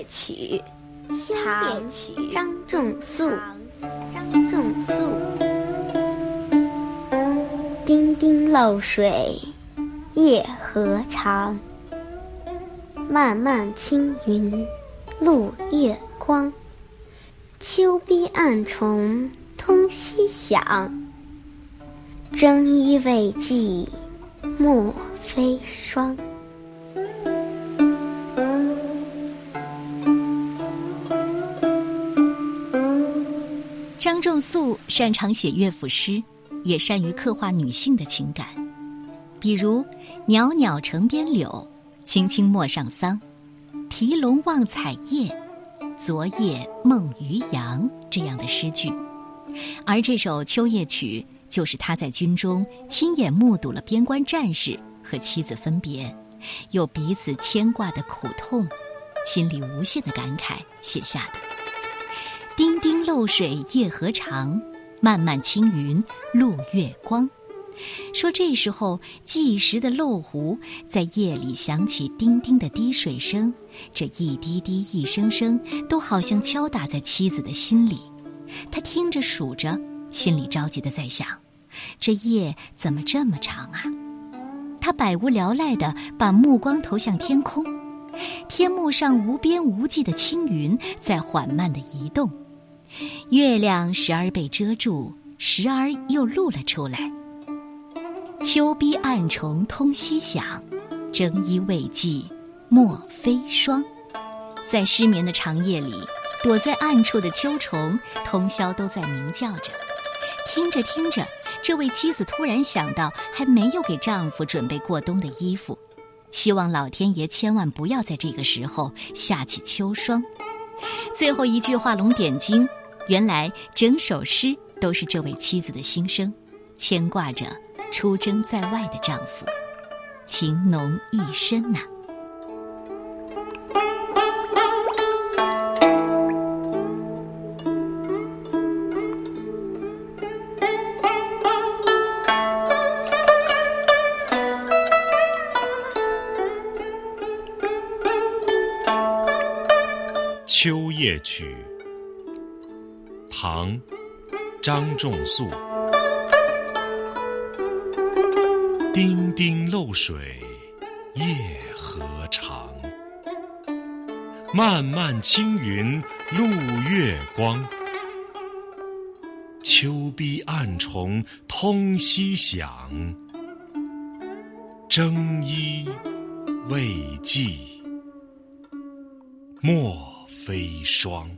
夜曲》，唐·张仲肃。张仲肃。丁丁漏水夜何长？漫漫青云露月光。秋逼暗虫通夕响。征衣未济莫非霜。张仲肃擅长写乐府诗，也善于刻画女性的情感，比如“袅袅城边柳，青青陌上桑，提笼望彩叶，昨夜梦渔阳”这样的诗句。而这首《秋夜曲》。就是他在军中亲眼目睹了边关战士和妻子分别，有彼此牵挂的苦痛，心里无限的感慨写下的。丁丁漏水夜何长，漫漫青云露月光。说这时候计时的漏壶在夜里响起叮叮的滴水声，这一滴滴一声声都好像敲打在妻子的心里。他听着数着。心里着急的在想，这夜怎么这么长啊？他百无聊赖的把目光投向天空，天幕上无边无际的青云在缓慢的移动，月亮时而被遮住，时而又露了出来。秋逼暗虫通夕响，征衣未济莫飞霜。在失眠的长夜里，躲在暗处的秋虫通宵都在鸣叫着。听着听着，这位妻子突然想到还没有给丈夫准备过冬的衣服，希望老天爷千万不要在这个时候下起秋霜。最后一句画龙点睛，原来整首诗都是这位妻子的心声，牵挂着出征在外的丈夫，情浓意深呐。《秋夜曲》唐·张仲肃。丁丁漏水夜何长？漫漫青云露月光。秋逼暗虫通夕响。征衣未寄莫。飞霜。